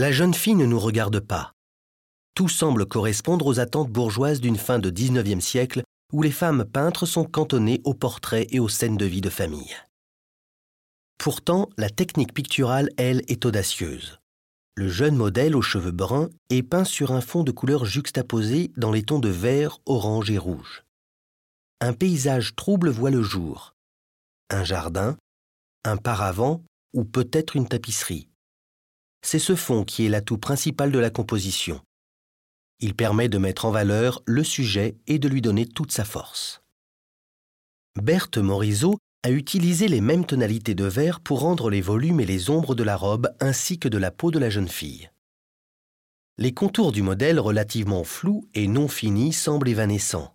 La jeune fille ne nous regarde pas. Tout semble correspondre aux attentes bourgeoises d'une fin de XIXe siècle où les femmes peintres sont cantonnées aux portraits et aux scènes de vie de famille. Pourtant, la technique picturale, elle, est audacieuse. Le jeune modèle aux cheveux bruns est peint sur un fond de couleurs juxtaposées dans les tons de vert, orange et rouge. Un paysage trouble voit le jour. Un jardin, un paravent ou peut-être une tapisserie. C'est ce fond qui est l'atout principal de la composition. Il permet de mettre en valeur le sujet et de lui donner toute sa force. Berthe Morisot a utilisé les mêmes tonalités de vert pour rendre les volumes et les ombres de la robe ainsi que de la peau de la jeune fille. Les contours du modèle relativement flous et non finis semblent évanescents.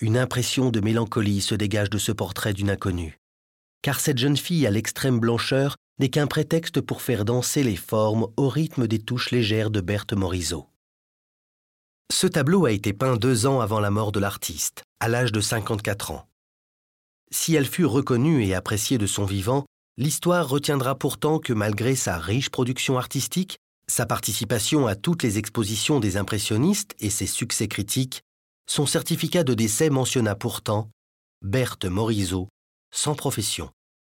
Une impression de mélancolie se dégage de ce portrait d'une inconnue, car cette jeune fille à l'extrême blancheur n'est qu'un prétexte pour faire danser les formes au rythme des touches légères de Berthe Morisot. Ce tableau a été peint deux ans avant la mort de l'artiste, à l'âge de 54 ans. Si elle fut reconnue et appréciée de son vivant, l'histoire retiendra pourtant que malgré sa riche production artistique, sa participation à toutes les expositions des impressionnistes et ses succès critiques, son certificat de décès mentionna pourtant Berthe Morisot, sans profession.